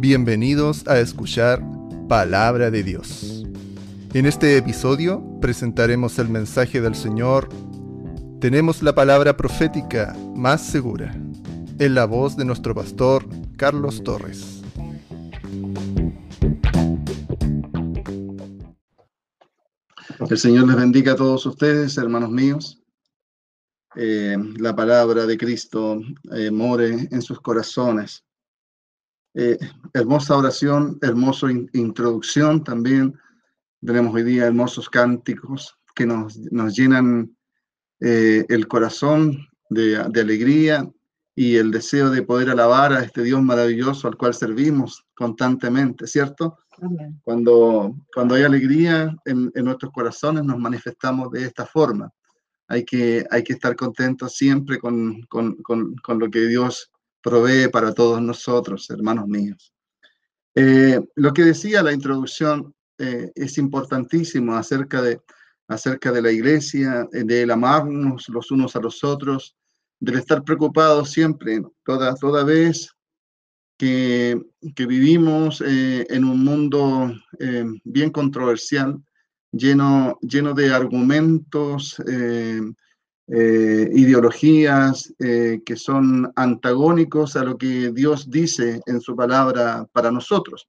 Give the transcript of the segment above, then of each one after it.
Bienvenidos a escuchar Palabra de Dios. En este episodio presentaremos el mensaje del Señor. Tenemos la palabra profética más segura, en la voz de nuestro pastor Carlos Torres. El Señor les bendiga a todos ustedes, hermanos míos. Eh, la palabra de Cristo eh, more en sus corazones. Eh, hermosa oración, hermosa introducción también. Tenemos hoy día hermosos cánticos que nos, nos llenan eh, el corazón de, de, alegría y el deseo de poder alabar a este Dios maravilloso al cual servimos constantemente, ¿cierto? Cuando, cuando hay alegría en, en, nuestros corazones nos manifestamos de esta forma. Hay que, hay que estar contentos siempre con, con, con, con lo que Dios provee para todos nosotros, hermanos míos. Eh, lo que decía la introducción eh, es importantísimo acerca de, acerca de la iglesia, del amarnos los unos a los otros, del estar preocupados siempre, toda, toda vez que, que vivimos eh, en un mundo eh, bien controversial, lleno, lleno de argumentos eh, ideologías eh, que son antagónicos a lo que Dios dice en su palabra para nosotros.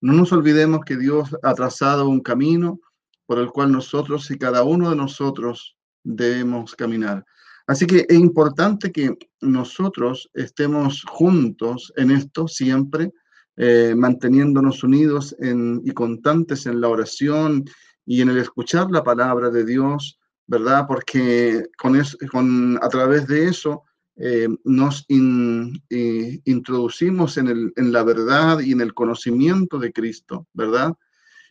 No nos olvidemos que Dios ha trazado un camino por el cual nosotros y cada uno de nosotros debemos caminar. Así que es importante que nosotros estemos juntos en esto siempre, eh, manteniéndonos unidos y constantes en la oración y en el escuchar la palabra de Dios, ¿verdad? Porque con eso, con, a través de eso eh, nos eh, introducimos en, el, en la verdad y en el conocimiento de Cristo, ¿verdad?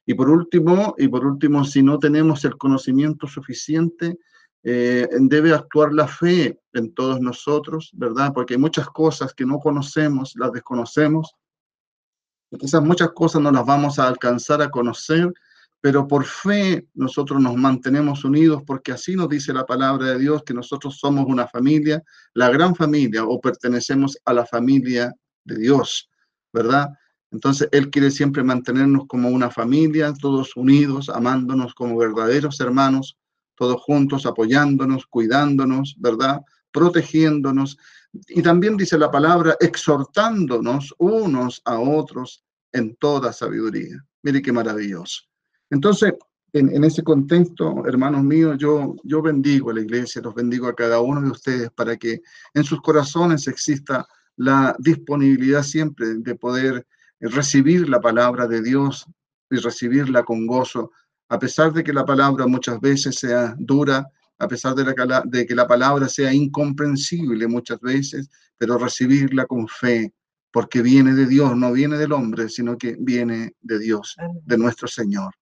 Y por último, y por último, si no tenemos el conocimiento suficiente, eh, debe actuar la fe en todos nosotros, ¿verdad? Porque hay muchas cosas que no conocemos, las desconocemos. Y muchas cosas no las vamos a alcanzar a conocer pero por fe nosotros nos mantenemos unidos porque así nos dice la palabra de Dios que nosotros somos una familia, la gran familia o pertenecemos a la familia de Dios, ¿verdad? Entonces Él quiere siempre mantenernos como una familia, todos unidos, amándonos como verdaderos hermanos, todos juntos, apoyándonos, cuidándonos, ¿verdad? Protegiéndonos. Y también dice la palabra, exhortándonos unos a otros en toda sabiduría. Mire qué maravilloso. Entonces, en, ese contexto, hermanos míos, yo, yo bendigo a la iglesia, los bendigo a cada uno de ustedes para que en sus corazones exista la disponibilidad siempre de poder recibir la palabra de Dios y recibirla con gozo, a pesar de que la palabra muchas veces sea dura, a pesar de que la palabra sea incomprensible muchas veces, pero recibirla con fe, porque viene de Dios, no viene del hombre, sino que viene de Dios, de nuestro Señor.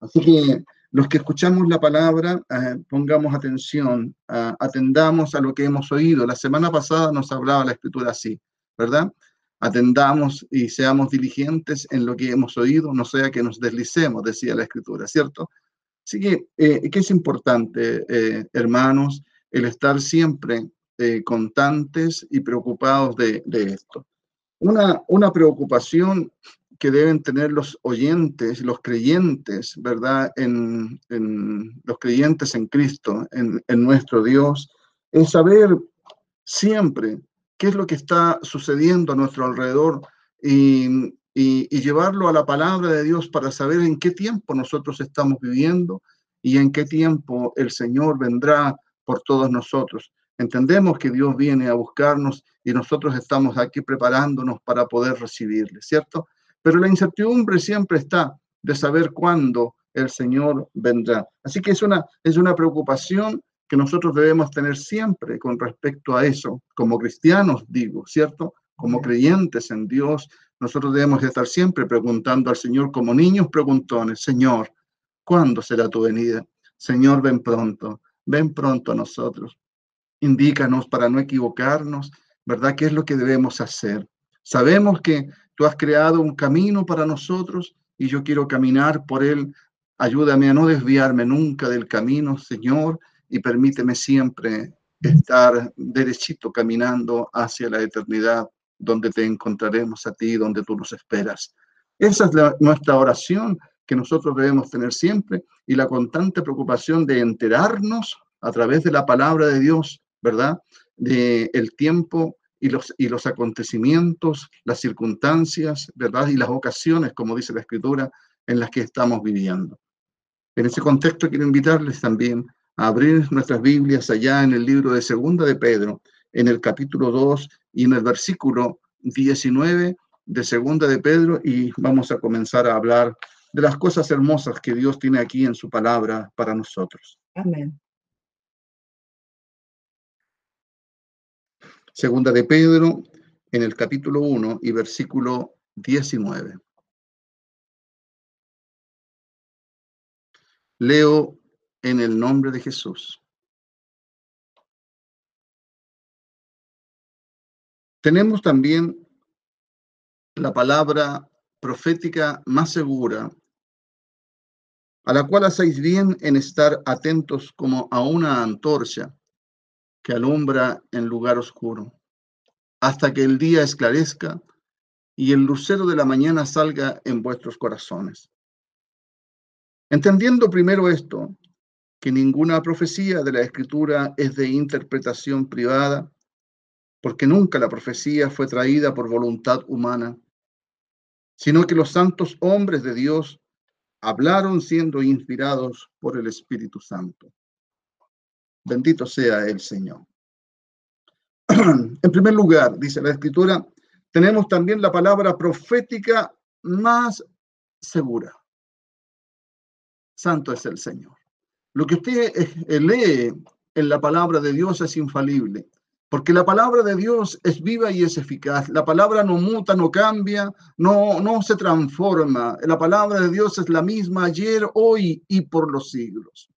Así que los que escuchamos la palabra, eh, pongamos atención, uh, atendamos a lo que hemos oído. La semana pasada nos hablaba la escritura así, ¿verdad? Atendamos y seamos diligentes en lo que hemos oído, no sea que nos deslicemos, decía la escritura, ¿cierto? Así que, eh, ¿qué es importante, eh, hermanos? El estar siempre eh, constantes y preocupados de, esto. Una, una preocupación que deben tener los oyentes, los creyentes, ¿verdad? En, los creyentes en Cristo, en, nuestro Dios, es saber siempre qué es lo que está sucediendo a nuestro alrededor y llevarlo a la palabra de Dios para saber en qué tiempo nosotros estamos viviendo y en qué tiempo el Señor vendrá por todos nosotros. Entendemos que Dios viene a buscarnos y nosotros estamos aquí preparándonos para poder recibirle, ¿cierto? pero la incertidumbre siempre está de saber cuándo el Señor vendrá. Así que es una, es una preocupación que nosotros debemos tener siempre con respecto a eso, como cristianos, digo, ¿cierto? Como creyentes en Dios, nosotros debemos estar siempre preguntando al Señor como niños preguntones, Señor, ¿cuándo será tu venida? Señor, ven pronto, ven pronto a nosotros. Indícanos para no equivocarnos, ¿verdad? ¿Qué es lo que debemos hacer? Sabemos que Tú has creado un camino para nosotros y yo quiero caminar por él. Ayúdame a no desviarme nunca del camino, Señor, y permíteme siempre estar derechito caminando hacia la eternidad donde te encontraremos a ti, donde tú nos esperas. Esa es nuestra oración que nosotros debemos tener siempre y la constante preocupación de enterarnos a través de la palabra de Dios, ¿verdad? De el tiempo y los, y los acontecimientos, las circunstancias, ¿verdad? Y las ocasiones, como dice la Escritura, en las que estamos viviendo. En ese contexto quiero invitarles también a abrir nuestras Biblias allá en el libro de Segunda de Pedro, en el capítulo 2 y en el versículo 19 de Segunda de Pedro y vamos a comenzar a hablar de las cosas hermosas que Dios tiene aquí en su palabra para nosotros. Amén. Segunda de Pedro, en el capítulo 1 y versículo 19. Leo en el nombre de Jesús. Tenemos también la palabra profética más segura, a la cual hacéis bien en estar atentos como a una antorcha que alumbra en lugar oscuro, hasta que el día esclarezca y el lucero de la mañana salga en vuestros corazones. Entendiendo primero esto, que ninguna profecía de la escritura es de interpretación privada, porque nunca la profecía fue traída por voluntad humana, sino que los santos hombres de Dios hablaron siendo inspirados por el Espíritu Santo. Bendito sea el Señor. En primer lugar, dice la Escritura, tenemos también la palabra profética más segura. Santo es el Señor. Lo que usted eh, lee en la palabra de Dios es infalible, porque la palabra de Dios es viva y es eficaz. La palabra no muta, no cambia, no, no se transforma. La palabra de Dios es la misma ayer, hoy y por los siglos.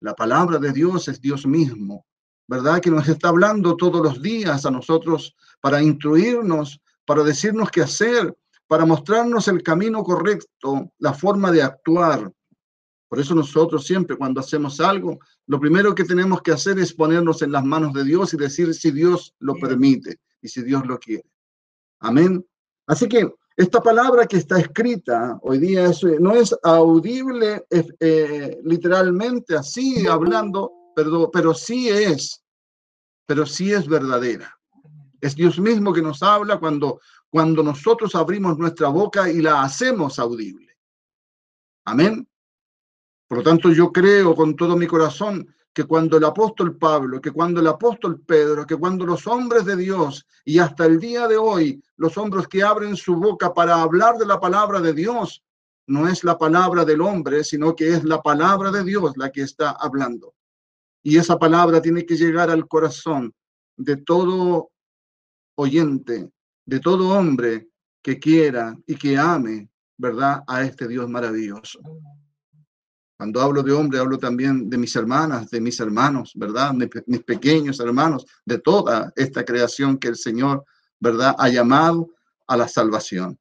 La palabra de Dios es Dios mismo, ¿verdad? Que nos está hablando todos los días a nosotros para instruirnos, para decirnos qué hacer, para mostrarnos el camino correcto, la forma de actuar. Por eso nosotros siempre cuando hacemos algo, lo primero que tenemos que hacer es ponernos en las manos de Dios y decir si Dios lo permite y si Dios lo quiere. Amén. Así que esta palabra que está escrita hoy día no es audible eh, literalmente así hablando, pero, pero sí es, pero sí es verdadera. Es Dios mismo que nos habla cuando, cuando nosotros abrimos nuestra boca y la hacemos audible. Amén. Por lo tanto, yo creo con todo mi corazón que cuando el apóstol Pablo, que cuando el apóstol Pedro, que cuando los hombres de Dios y hasta el día de hoy, los hombres que abren su boca para hablar de la palabra de Dios, no es la palabra del hombre, sino que es la palabra de Dios la que está hablando. Y esa palabra tiene que llegar al corazón de todo oyente, de todo hombre que quiera y que ame, ¿verdad?, a este Dios maravilloso. Cuando hablo de hombre, hablo también de mis hermanas, de mis hermanos, ¿verdad? Mis, pequeños hermanos, de toda esta creación que el Señor, ¿verdad? Ha llamado a la salvación.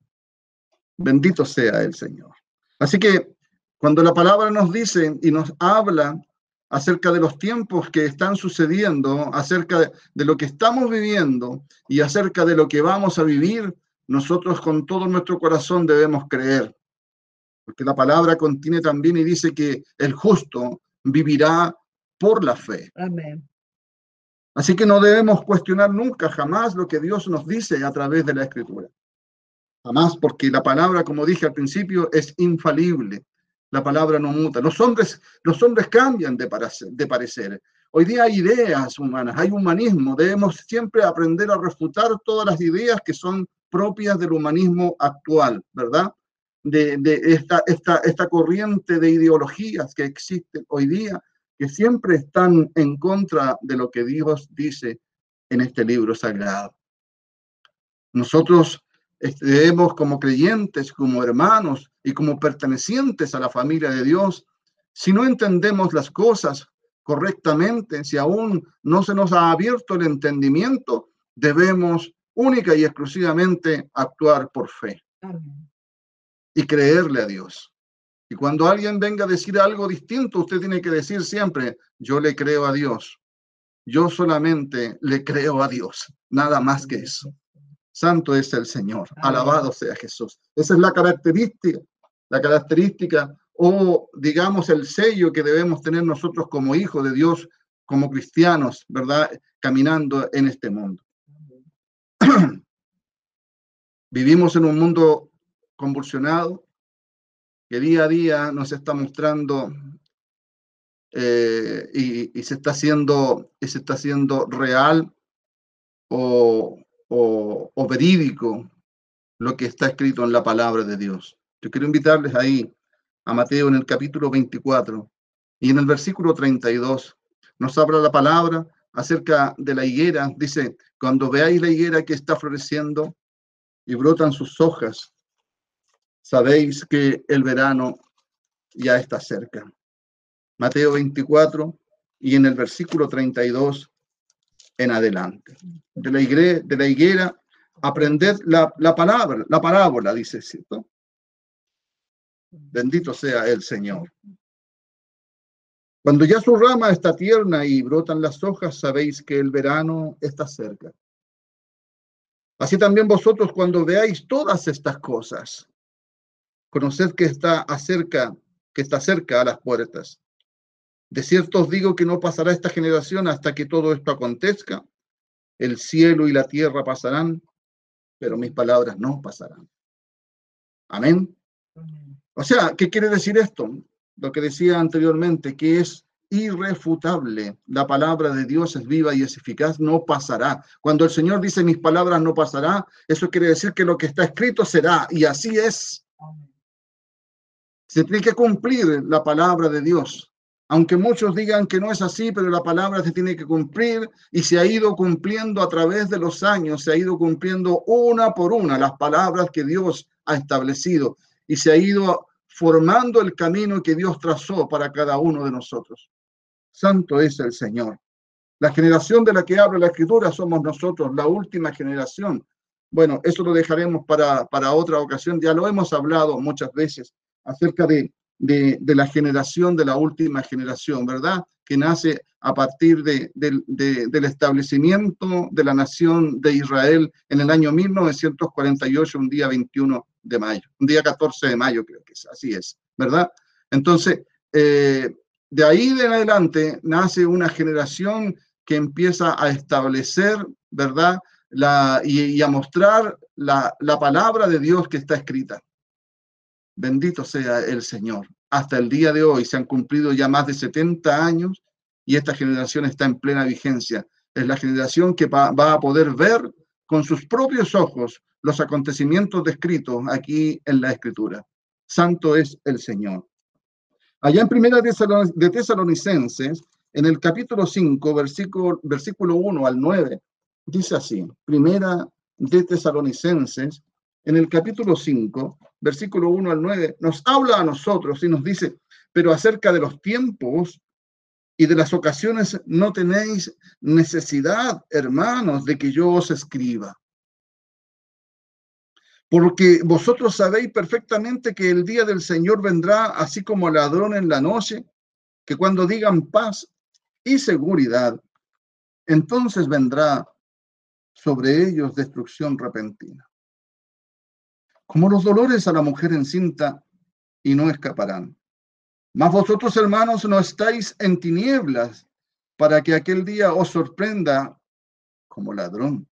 Bendito sea el Señor. Así que cuando la palabra nos dice y nos habla acerca de los tiempos que están sucediendo, acerca de, lo que estamos viviendo y acerca de lo que vamos a vivir, nosotros con todo nuestro corazón debemos creer porque la palabra contiene también y dice que el justo vivirá por la fe. Amén. Así que no debemos cuestionar nunca, jamás lo que Dios nos dice a través de la escritura. Jamás, porque la palabra, como dije al principio, es infalible. La palabra no muta. Los hombres, los hombres cambian de, de parecer. Hoy día hay ideas humanas, hay humanismo. Debemos siempre aprender a refutar todas las ideas que son propias del humanismo actual, ¿verdad? De, esta, esta, esta corriente de ideologías que existen hoy día, que siempre están en contra de lo que Dios dice en este libro sagrado. Nosotros este, debemos como creyentes, como hermanos y como pertenecientes a la familia de Dios, si no entendemos las cosas correctamente, si aún no se nos ha abierto el entendimiento, debemos única y exclusivamente actuar por fe. Y creerle a Dios. Y cuando alguien venga a decir algo distinto, usted tiene que decir siempre, yo le creo a Dios. Yo solamente le creo a Dios, nada más que eso. Santo es el Señor. Alabado sea Jesús. Esa es la característica, la característica o digamos el sello que debemos tener nosotros como hijos de Dios, como cristianos, ¿verdad? Caminando en este mundo. Vivimos en un mundo convulsionado que día a día nos está mostrando eh, y, se está haciendo, y se está haciendo real o, o, verídico lo que está escrito en la palabra de Dios. Yo quiero invitarles ahí a Mateo en el capítulo 24 y en el versículo 32 nos habla la palabra acerca de la higuera. Dice, cuando veáis la higuera que está floreciendo y brotan sus hojas, sabéis que el verano ya está cerca. Mateo 24 y en el versículo 32 en adelante. De la higuera, de la higuera aprended la, la palabra, la parábola, dice, ¿cierto? Bendito sea el Señor. Cuando ya su rama está tierna y brotan las hojas, sabéis que el verano está cerca. Así también vosotros cuando veáis todas estas cosas, conoced que está acerca, que está cerca a las puertas. De cierto os digo que no pasará esta generación hasta que todo esto acontezca. El cielo y la tierra pasarán, pero mis palabras no pasarán. Amén. O sea, ¿qué quiere decir esto? Lo que decía anteriormente, que es irrefutable. La palabra de Dios es viva y es eficaz, no pasará. Cuando el Señor dice mis palabras no pasará, eso quiere decir que lo que está escrito será, y así es. Se tiene que cumplir la palabra de Dios. Aunque muchos digan que no es así, pero la palabra se tiene que cumplir y se ha ido cumpliendo a través de los años, se ha ido cumpliendo una por una las palabras que Dios ha establecido y se ha ido formando el camino que Dios trazó para cada uno de nosotros. Santo es el Señor. La generación de la que habla la escritura somos nosotros, la última generación. Bueno, eso lo dejaremos para, para otra ocasión. Ya lo hemos hablado muchas veces acerca de de, la generación, de la última generación, ¿verdad? Que nace a partir de, del establecimiento de la nación de Israel en el año 1948, un día 21 de mayo, un día 14 de mayo creo que es, así es, ¿verdad? Entonces, eh, de ahí de adelante nace una generación que empieza a establecer, ¿verdad? La, y, a mostrar la, la palabra de Dios que está escrita. Bendito sea el Señor. Hasta el día de hoy se han cumplido ya más de 70 años y esta generación está en plena vigencia. Es la generación que va, a poder ver con sus propios ojos los acontecimientos descritos aquí en la Escritura. Santo es el Señor. Allá en Primera de Tesalonicenses, en el capítulo 5, versículo, versículo 1 al 9, dice así, Primera de Tesalonicenses, en el capítulo 5, versículo 1 al 9, nos habla a nosotros y nos dice, pero acerca de los tiempos y de las ocasiones no tenéis necesidad, hermanos, de que yo os escriba. Porque vosotros sabéis perfectamente que el día del Señor vendrá así como ladrón en la noche, que cuando digan paz y seguridad, entonces vendrá sobre ellos destrucción repentina como los dolores a la mujer encinta, y no escaparán. Mas vosotros, hermanos, no estáis en tinieblas para que aquel día os sorprenda como ladrón.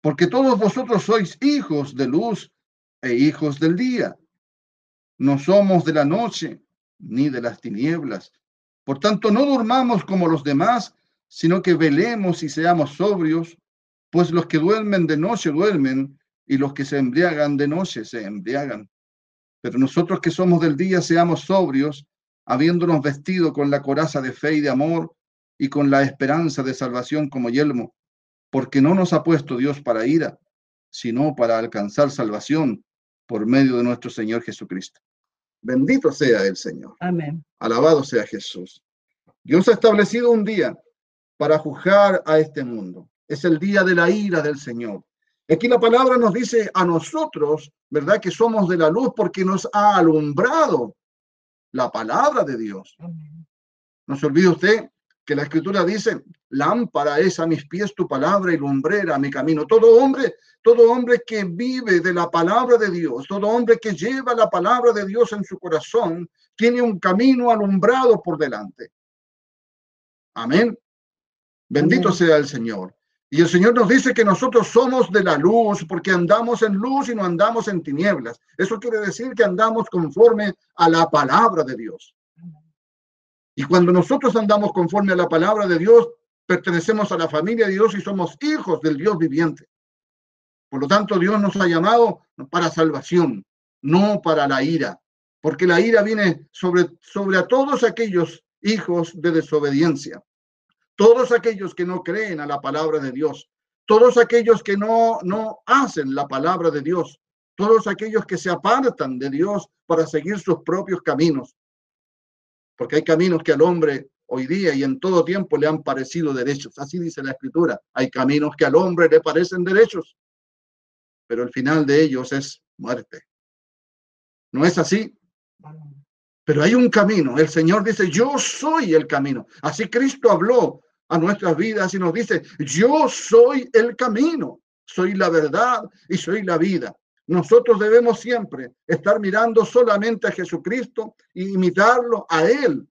Porque todos vosotros sois hijos de luz e hijos del día. No somos de la noche ni de las tinieblas. Por tanto, no durmamos como los demás, sino que velemos y seamos sobrios, pues los que duermen de noche duermen, y los que se embriagan de noche se embriagan. Pero nosotros que somos del día seamos sobrios, habiéndonos vestido con la coraza de fe y de amor y con la esperanza de salvación como yelmo, porque no nos ha puesto Dios para ira, sino para alcanzar salvación por medio de nuestro Señor Jesucristo. Bendito sea el Señor. Amén. Alabado sea Jesús. Dios ha establecido un día para juzgar a este mundo. Es el día de la ira del Señor. Aquí la palabra nos dice a nosotros, ¿verdad? Que somos de la luz porque nos ha alumbrado la palabra de Dios. No se olvide usted que la escritura dice, lámpara es a mis pies tu palabra y lumbrera a mi camino. Todo hombre, todo hombre que vive de la palabra de Dios, todo hombre que lleva la palabra de Dios en su corazón, tiene un camino alumbrado por delante. Amén. Bendito sea el Señor. Y el Señor nos dice que nosotros somos de la luz porque andamos en luz y no andamos en tinieblas. Eso quiere decir que andamos conforme a la palabra de Dios. Y cuando nosotros andamos conforme a la palabra de Dios, pertenecemos a la familia de Dios y somos hijos del Dios viviente. Por lo tanto, Dios nos ha llamado para salvación, no para la ira, porque la ira viene sobre, sobre a todos aquellos hijos de desobediencia, todos aquellos que no creen a la palabra de Dios, todos aquellos que no, no hacen la palabra de Dios, todos aquellos que se apartan de Dios para seguir sus propios caminos porque hay caminos que al hombre hoy día y en todo tiempo le han parecido derechos. Así dice la escritura. Hay caminos que al hombre le parecen derechos, pero el final de ellos es muerte. ¿No es así? Pero hay un camino. El Señor dice, yo soy el camino. Así Cristo habló a nuestras vidas y nos dice, yo soy el camino, soy la verdad y soy la vida. Nosotros debemos siempre estar mirando solamente a Jesucristo e imitarlo a Él.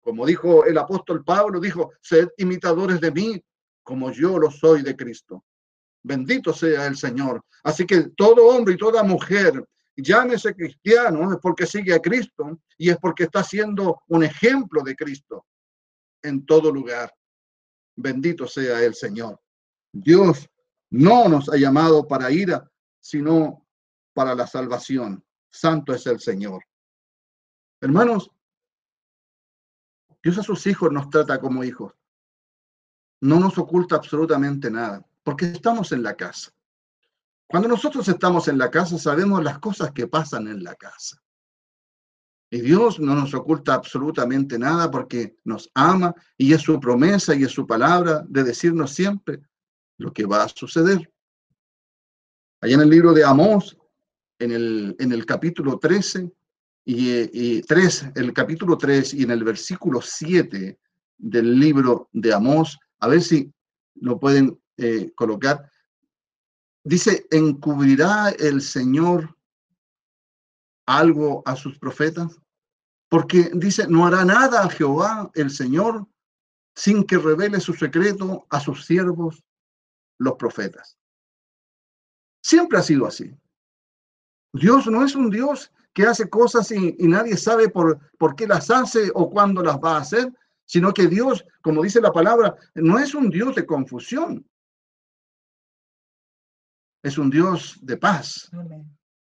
Como dijo el apóstol Pablo, dijo, sed imitadores de mí como yo lo soy de Cristo. Bendito sea el Señor. Así que todo hombre y toda mujer, llámese cristiano, es porque sigue a Cristo y es porque está siendo un ejemplo de Cristo en todo lugar. Bendito sea el Señor. Dios no nos ha llamado para ira, sino para la salvación. Santo es el Señor. Hermanos, Dios a sus hijos nos trata como hijos. No nos oculta absolutamente nada, porque estamos en la casa. Cuando nosotros estamos en la casa, sabemos las cosas que pasan en la casa. Y Dios no nos oculta absolutamente nada porque nos ama y es su promesa y es su palabra de decirnos siempre lo que va a suceder. Allá en el libro de Amós, en el, en el capítulo 13 y, 3, el capítulo 3 y en el versículo 7 del libro de Amós, a ver si lo pueden eh, colocar. Dice, ¿encubrirá el Señor algo a sus profetas? Porque dice, no hará nada a Jehová el Señor sin que revele su secreto a sus siervos, los profetas. Siempre ha sido así. Dios no es un Dios que hace cosas y, nadie sabe por, por qué las hace o cuándo las va a hacer, sino que Dios, como dice la palabra, no es un Dios de confusión. Es un Dios de paz.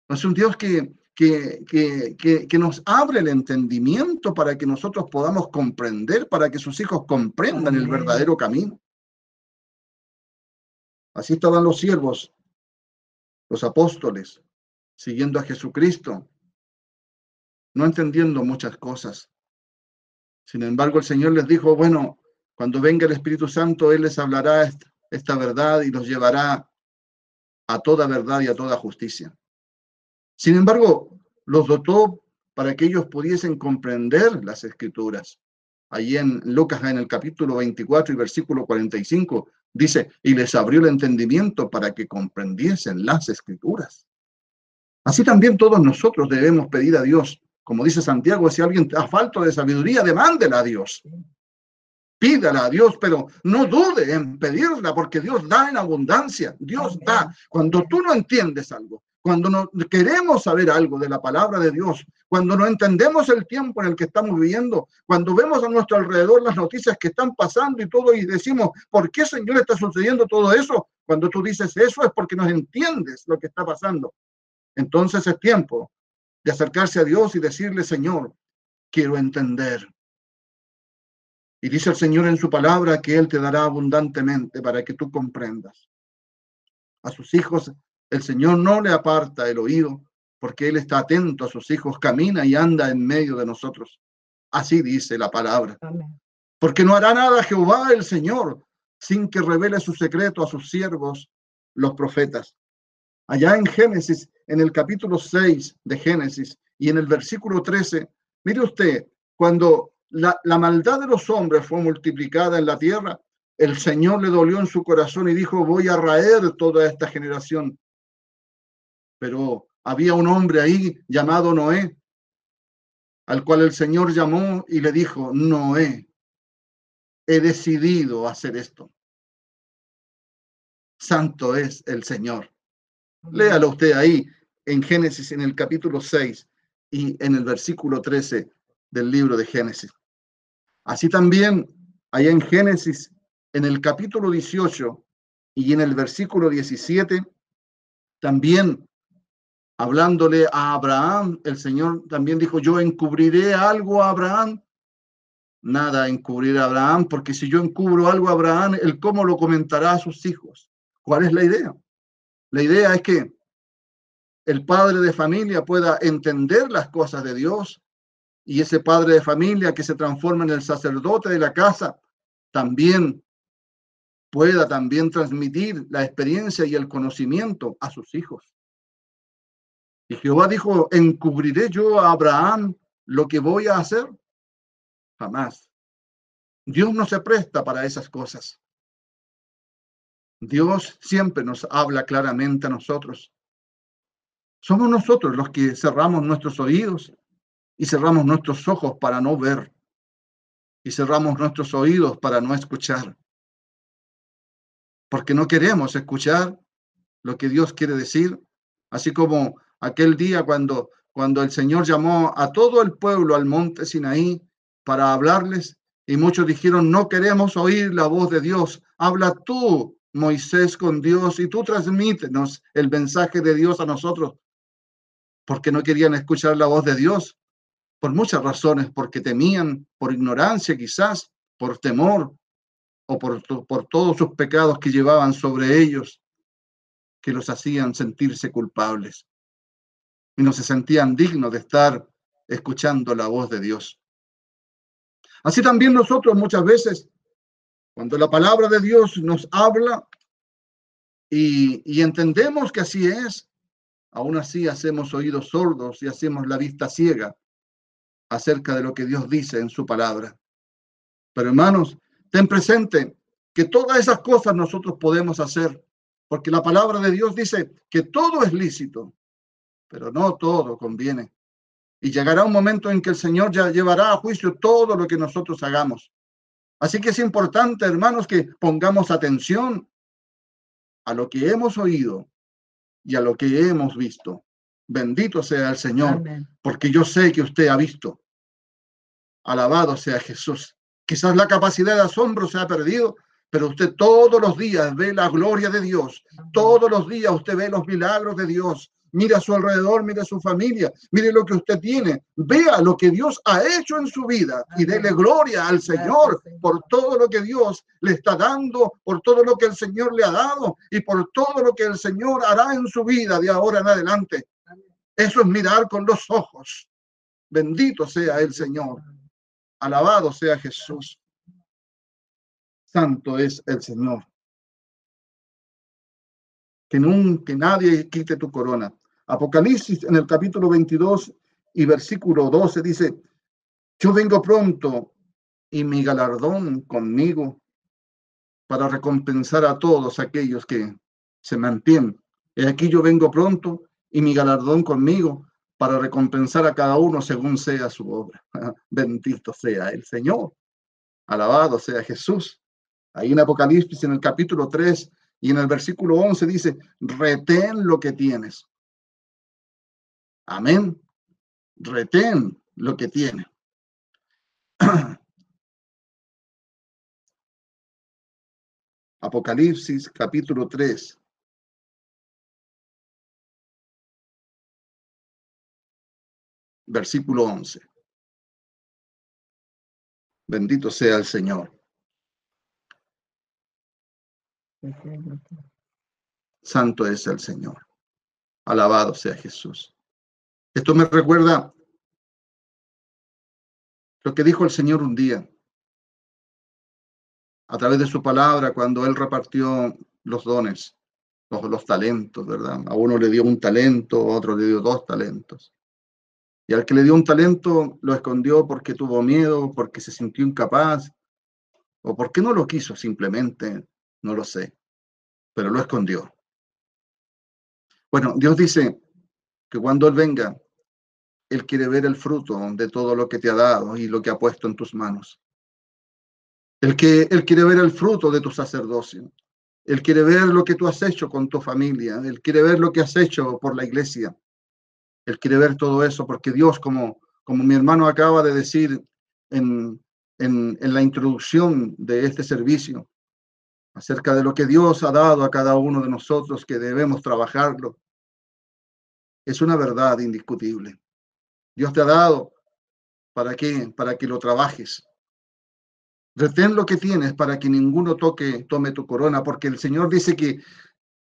Es un Dios que, que, que, que, nos abre el entendimiento para que nosotros podamos comprender, para que sus hijos comprendan el verdadero camino. Así estaban los siervos los apóstoles, siguiendo a Jesucristo, no entendiendo muchas cosas. Sin embargo, el Señor les dijo, bueno, cuando venga el Espíritu Santo, Él les hablará esta verdad y los llevará a toda verdad y a toda justicia. Sin embargo, los dotó para que ellos pudiesen comprender las escrituras. Allí en Lucas, en el capítulo 24 y versículo 45, Dice, y les abrió el entendimiento para que comprendiesen las escrituras. Así también todos nosotros debemos pedir a Dios, como dice Santiago, si alguien ha falta de sabiduría, demándela a Dios. Pídala a Dios, pero no dude en pedirla, porque Dios da en abundancia. Dios da. Cuando tú no entiendes algo, cuando no queremos saber algo de la palabra de Dios, cuando no entendemos el tiempo en el que estamos viviendo, cuando vemos a nuestro alrededor las noticias que están pasando y todo y decimos, ¿por qué Señor está sucediendo todo eso? Cuando tú dices eso es porque no entiendes lo que está pasando. Entonces es tiempo de acercarse a Dios y decirle, Señor, quiero entender. Y dice el Señor en su palabra que Él te dará abundantemente para que tú comprendas. A sus hijos el Señor no le aparta el oído porque Él está atento a sus hijos, camina y anda en medio de nosotros. Así dice la palabra. Porque no hará nada Jehová el Señor sin que revele su secreto a sus siervos, los profetas. Allá en Génesis, en el capítulo 6 de Génesis y en el versículo 13, mire usted, cuando la, la maldad de los hombres fue multiplicada en la tierra, el Señor le dolió en su corazón y dijo, voy a raer toda esta generación. Pero había un hombre ahí llamado Noé, al cual el Señor llamó y le dijo, Noé, he decidido hacer esto. Santo es el Señor. Léalo usted ahí en Génesis, en el capítulo 6 y en el versículo 13 del libro de Génesis. Así también, allá en Génesis, en el capítulo 18 y en el versículo 17, también hablándole a Abraham, el Señor también dijo, yo encubriré algo a Abraham. Nada encubrir a Abraham, porque si yo encubro algo a Abraham, él cómo lo comentará a sus hijos. ¿Cuál es la idea? La idea es que el padre de familia pueda entender las cosas de Dios y ese padre de familia que se transforma en el sacerdote de la casa también pueda también transmitir la experiencia y el conocimiento a sus hijos. Y Jehová dijo, ¿encubriré yo a Abraham lo que voy a hacer? Jamás. Dios no se presta para esas cosas. Dios siempre nos habla claramente a nosotros. Somos nosotros los que cerramos nuestros oídos y cerramos nuestros ojos para no ver y cerramos nuestros oídos para no escuchar. Porque no queremos escuchar lo que Dios quiere decir, así como aquel día cuando, cuando el Señor llamó a todo el pueblo al monte Sinaí para hablarles y muchos dijeron, no queremos oír la voz de Dios, habla tú, Moisés, con Dios y tú transmítenos el mensaje de Dios a nosotros, porque no querían escuchar la voz de Dios, por muchas razones, porque temían, por ignorancia quizás, por temor o por, por todos sus pecados que llevaban sobre ellos, que los hacían sentirse culpables y no se sentían dignos de estar escuchando la voz de Dios. Así también nosotros muchas veces, cuando la palabra de Dios nos habla y, entendemos que así es, aún así hacemos oídos sordos y hacemos la vista ciega acerca de lo que Dios dice en su palabra. Pero hermanos, ten presente que todas esas cosas nosotros podemos hacer, porque la palabra de Dios dice que todo es lícito, pero no todo conviene. Y llegará un momento en que el Señor ya llevará a juicio todo lo que nosotros hagamos. Así que es importante, hermanos, que pongamos atención a lo que hemos oído y a lo que hemos visto. Bendito sea el Señor, porque yo sé que usted ha visto. Alabado sea Jesús. Quizás la capacidad de asombro se ha perdido, pero usted todos los días ve la gloria de Dios. Todos los días usted ve los milagros de Dios mire a su alrededor, mire a su familia, mire lo que usted tiene, vea lo que Dios ha hecho en su vida y dele gloria al Señor por todo lo que Dios le está dando, por todo lo que el Señor le ha dado y por todo lo que el Señor hará en su vida de ahora en adelante. Eso es mirar con los ojos. Bendito sea el Señor. Alabado sea Jesús. Santo es el Señor. Que nunca nadie quite tu corona. Apocalipsis en el capítulo 22 y versículo 12 dice, yo vengo pronto y mi galardón conmigo para recompensar a todos aquellos que se mantienen. Y aquí yo vengo pronto y mi galardón conmigo para recompensar a cada uno según sea su obra. Bendito sea el Señor. Alabado sea Jesús. Ahí en Apocalipsis, en el capítulo 3 y en el versículo 11 dice, retén lo que tienes Amén. Retén lo que tiene. Apocalipsis capítulo 3. Versículo 11. Bendito sea el Señor. Santo es el Señor. Alabado sea Jesús. Esto me recuerda lo que dijo el Señor un día a través de su palabra cuando Él repartió los dones, los, los talentos, ¿verdad? A uno le dio un talento, a otro le dio dos talentos. Y al que le dio un talento lo escondió porque tuvo miedo, porque se sintió incapaz, o porque no lo quiso simplemente, no lo sé, pero lo escondió. Bueno, Dios dice que cuando Él venga, Él quiere ver el fruto de todo lo que te ha dado y lo que ha puesto en tus manos. Él, que, él quiere ver el fruto de tu sacerdocio. Él quiere ver lo que tú has hecho con tu familia. Él quiere ver lo que has hecho por la iglesia. Él quiere ver todo eso porque Dios, como, como mi hermano acaba de decir en, en, en la introducción de este servicio, acerca de lo que Dios ha dado a cada uno de nosotros que debemos trabajarlo, es una verdad indiscutible. Dios te ha dado para qué? Para que lo trabajes. Retén lo que tienes para que ninguno toque, tome tu corona, porque el Señor dice que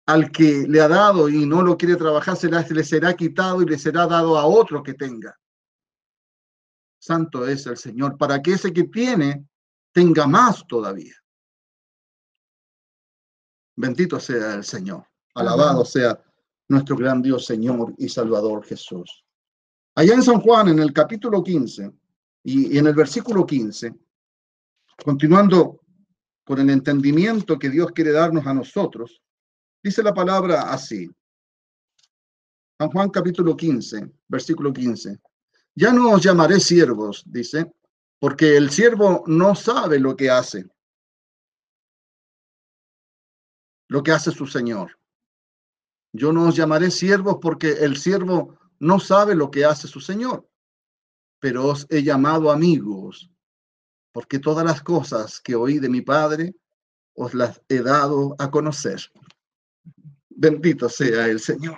al que le ha dado y no lo quiere trabajar, se le será quitado y le será dado a otro que tenga. Santo es el Señor, para que ese que tiene tenga más todavía. Bendito sea el Señor. Alabado sea nuestro gran Dios, Señor y Salvador Jesús. Allá en San Juan, en el capítulo 15 y, en el versículo 15, continuando con el entendimiento que Dios quiere darnos a nosotros, dice la palabra así. San Juan capítulo 15, versículo 15. Ya no os llamaré siervos, dice, porque el siervo no sabe lo que hace, lo que hace su Señor. Yo no os llamaré siervos porque el siervo no sabe lo que hace su Señor, pero os he llamado amigos, porque todas las cosas que oí de mi Padre os las he dado a conocer. Bendito sea el Señor.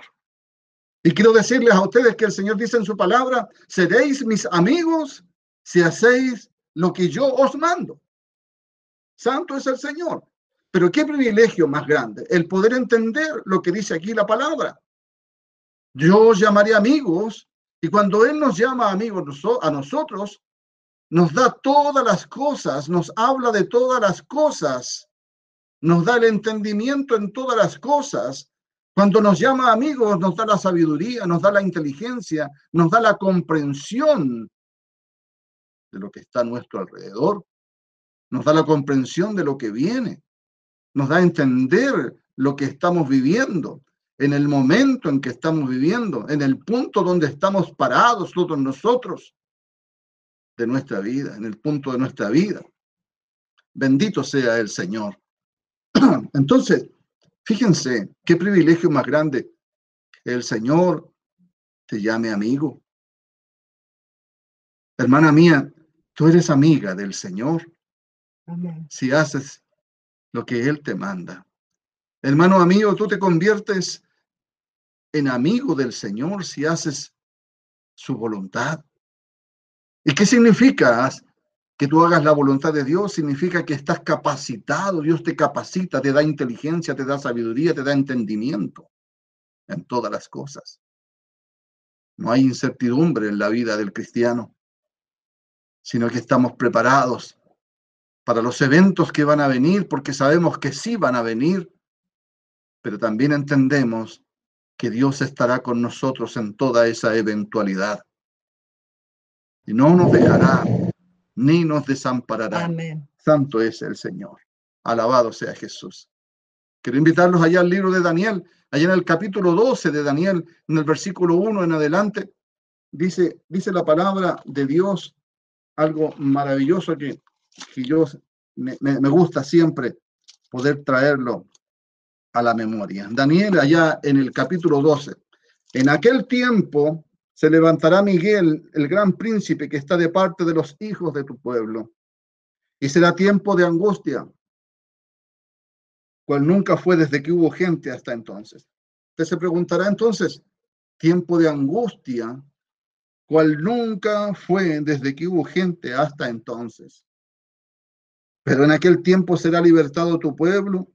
Y quiero decirles a ustedes que el Señor dice en su palabra, seréis mis amigos si hacéis lo que yo os mando. Santo es el Señor. Pero qué privilegio más grande, el poder entender lo que dice aquí la palabra. Yo os llamaré amigos y cuando Él nos llama amigos a nosotros, nos da todas las cosas, nos habla de todas las cosas, nos da el entendimiento en todas las cosas. Cuando nos llama amigos, nos da la sabiduría, nos da la inteligencia, nos da la comprensión de lo que está a nuestro alrededor, nos da la comprensión de lo que viene. Nos da a entender lo que estamos viviendo, en el momento en que estamos viviendo, en el punto donde estamos parados todos nosotros de nuestra vida, en el punto de nuestra vida. Bendito sea el Señor. Entonces, fíjense qué privilegio más grande el Señor te llame amigo. Hermana mía, tú eres amiga del Señor. Si haces lo que Él te manda. Hermano amigo, tú te conviertes en amigo del Señor si haces su voluntad. ¿Y qué significa que tú hagas la voluntad de Dios? Significa que estás capacitado, Dios te capacita, te da inteligencia, te da sabiduría, te da entendimiento en todas las cosas. No hay incertidumbre en la vida del cristiano, sino que estamos preparados para los eventos que van a venir, porque sabemos que sí van a venir, pero también entendemos que Dios estará con nosotros en toda esa eventualidad. Y no nos dejará ni nos desamparará. Santo es el Señor. Alabado sea Jesús. Quiero invitarlos allá al libro de Daniel, allá en el capítulo 12 de Daniel, en el versículo 1 en adelante, dice, dice la palabra de Dios algo maravilloso que que yo me, me, gusta siempre poder traerlo a la memoria. Daniel, allá en el capítulo 12, en aquel tiempo se levantará Miguel, el gran príncipe que está de parte de los hijos de tu pueblo, y será tiempo de angustia, cual nunca fue desde que hubo gente hasta entonces. Usted se preguntará entonces, tiempo de angustia, cual nunca fue desde que hubo gente hasta entonces. Pero en aquel tiempo será libertado tu pueblo,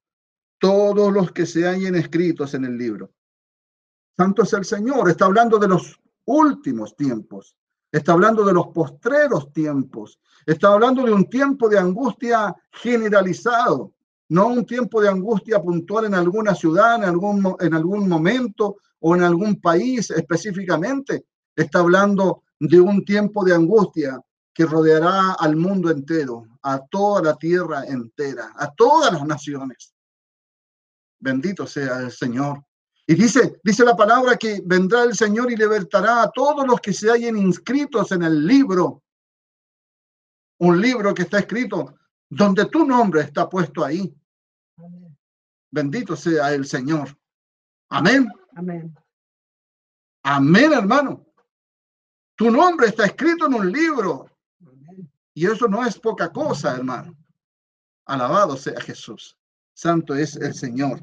todos los que se hallen escritos en el libro. Santo es el Señor, está hablando de los últimos tiempos, está hablando de los postreros tiempos, está hablando de un tiempo de angustia generalizado, no un tiempo de angustia puntual en alguna ciudad, en algún, en algún momento o en algún país específicamente. Está hablando de un tiempo de angustia que rodeará al mundo entero, a toda la tierra entera, a todas las naciones. Bendito sea el Señor. Y dice, dice la palabra que vendrá el Señor y libertará a todos los que se hayan inscritos en el libro. Un libro que está escrito donde tu nombre está puesto ahí. Bendito sea el Señor. Amén. Amén. Amén, hermano. Tu nombre está escrito en un libro. Y eso no es poca cosa, hermano. Alabado sea Jesús. Santo es el Señor.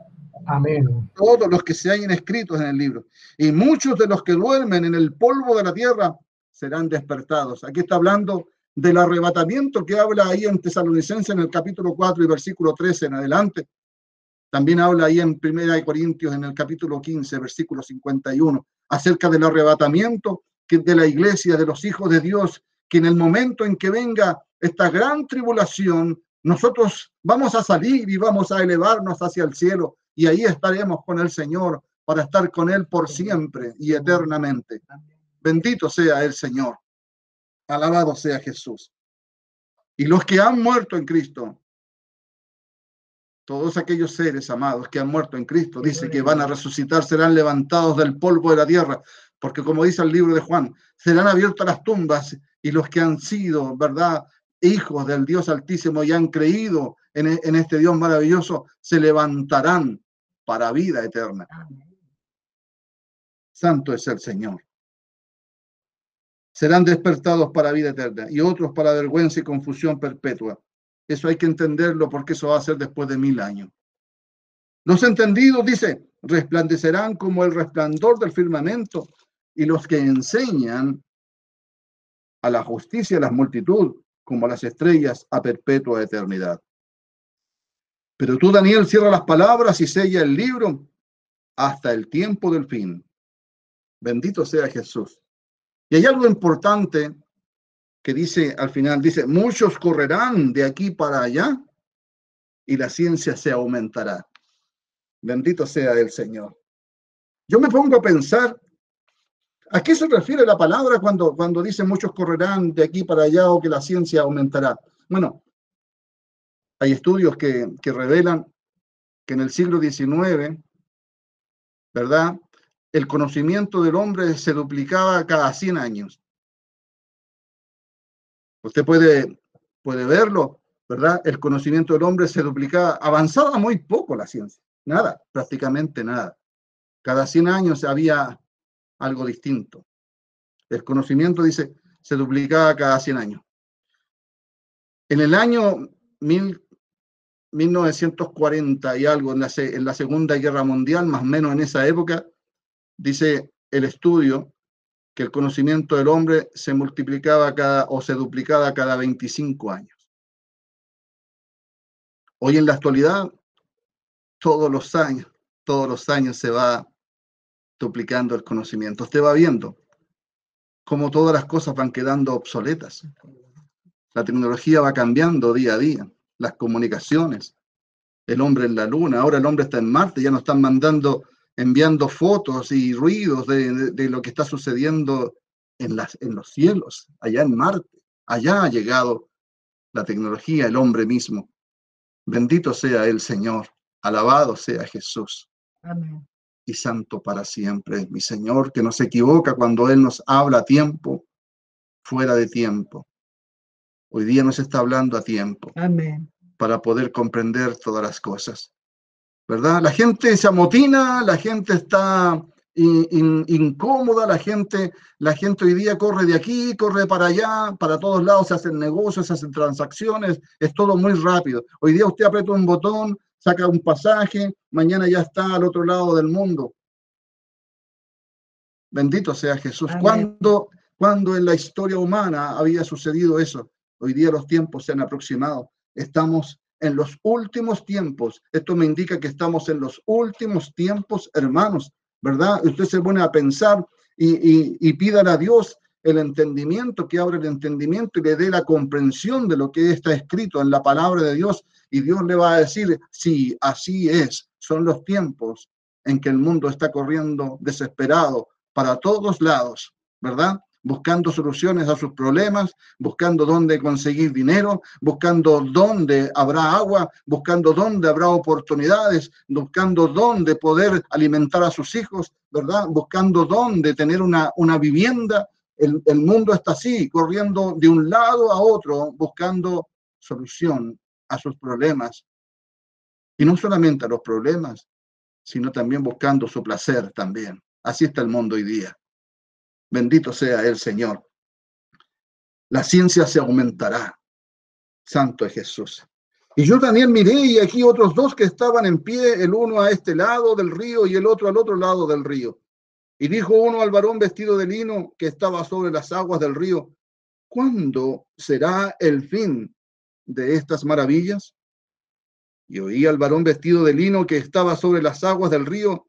Amén. Todos los que se hayan escritos en el libro. Y muchos de los que duermen en el polvo de la tierra serán despertados. Aquí está hablando del arrebatamiento que habla ahí en Tesalonicense en el capítulo 4 y versículo 13 en adelante. También habla ahí en Primera de Corintios en el capítulo 15, versículo 51, acerca del arrebatamiento de la iglesia, de los hijos de Dios, que en el momento en que venga esta gran tribulación, nosotros vamos a salir y vamos a elevarnos hacia el cielo y ahí estaremos con el Señor para estar con Él por siempre y eternamente. Bendito sea el Señor. Alabado sea Jesús. Y los que han muerto en Cristo, todos aquellos seres amados que han muerto en Cristo, dice que van a resucitar, serán levantados del polvo de la tierra, porque como dice el libro de Juan, serán abiertas las tumbas y los que han sido, ¿verdad? Hijos del Dios Altísimo y han creído en, en este Dios maravilloso, se levantarán para vida eterna. Santo es el Señor. Serán despertados para vida eterna y otros para vergüenza y confusión perpetua. Eso hay que entenderlo porque eso va a ser después de mil años. Los entendidos, dice, resplandecerán como el resplandor del firmamento y los que enseñan a la justicia a las multitud como las estrellas a perpetua eternidad. Pero tú, Daniel, cierra las palabras y sella el libro hasta el tiempo del fin. Bendito sea Jesús. Y hay algo importante que dice al final, dice, muchos correrán de aquí para allá y la ciencia se aumentará. Bendito sea el Señor. Yo me pongo a pensar, ¿a qué se refiere la palabra cuando, cuando dice muchos correrán de aquí para allá o que la ciencia aumentará? Bueno, hay estudios que, revelan que en el siglo XIX, ¿verdad? El conocimiento del hombre se duplicaba cada 100 años. Usted puede, puede verlo, ¿verdad? El conocimiento del hombre se duplicaba, avanzaba muy poco la ciencia, nada, prácticamente nada. Cada 100 años había algo distinto. El conocimiento, dice, se duplicaba cada 100 años. En el año mil, 1940 y algo, en la, en la Segunda Guerra Mundial, más o menos en esa época, dice el estudio que el conocimiento del hombre se multiplicaba cada o se duplicaba cada 25 años. Hoy en la actualidad, todos los años, todos los años se va duplicando el conocimiento. Usted va viendo cómo todas las cosas van quedando obsoletas. La tecnología va cambiando día a día las comunicaciones, el hombre en la luna, ahora el hombre está en Marte, ya nos están mandando, enviando fotos y ruidos de, lo que está sucediendo en, en los cielos, allá en Marte. Allá ha llegado la tecnología, el hombre mismo. Bendito sea el Señor, alabado sea Jesús. Amén. Y santo para siempre, mi Señor, que no se equivoca cuando Él nos habla a tiempo, fuera de tiempo. Hoy día nos está hablando a tiempo. Amén. Para poder comprender todas las cosas. ¿Verdad? La gente se amotina, la gente está incómoda, la gente, la gente hoy día corre de aquí, corre para allá, para todos lados se hacen negocios, se hacen transacciones, es todo muy rápido. Hoy día usted aprieta un botón, saca un pasaje, mañana ya está al otro lado del mundo. Bendito sea Jesús. ¿Cuándo, ¿Cuándo en la historia humana había sucedido eso? Hoy día los tiempos se han aproximado. Estamos en los últimos tiempos. Esto me indica que estamos en los últimos tiempos, hermanos, ¿verdad? Usted se pone a pensar y, y, a Dios el entendimiento, que abra el entendimiento y le dé la comprensión de lo que está escrito en la palabra de Dios. Y Dios le va a decir, sí, así es, son los tiempos en que el mundo está corriendo desesperado para todos lados, ¿verdad? buscando soluciones a sus problemas, buscando dónde conseguir dinero, buscando dónde habrá agua, buscando dónde habrá oportunidades, buscando dónde poder alimentar a sus hijos, ¿verdad? Buscando dónde tener una, una vivienda. El, mundo está así, corriendo de un lado a otro, buscando solución a sus problemas. Y no solamente a los problemas, sino también buscando su placer también. Así está el mundo hoy día. Bendito sea el Señor. La ciencia se aumentará. Santo es Jesús. Y yo también miré y aquí otros dos que estaban en pie, el uno a este lado del río y el otro al otro lado del río. Y dijo uno al varón vestido de lino que estaba sobre las aguas del río, ¿cuándo será el fin de estas maravillas? Y oí al varón vestido de lino que estaba sobre las aguas del río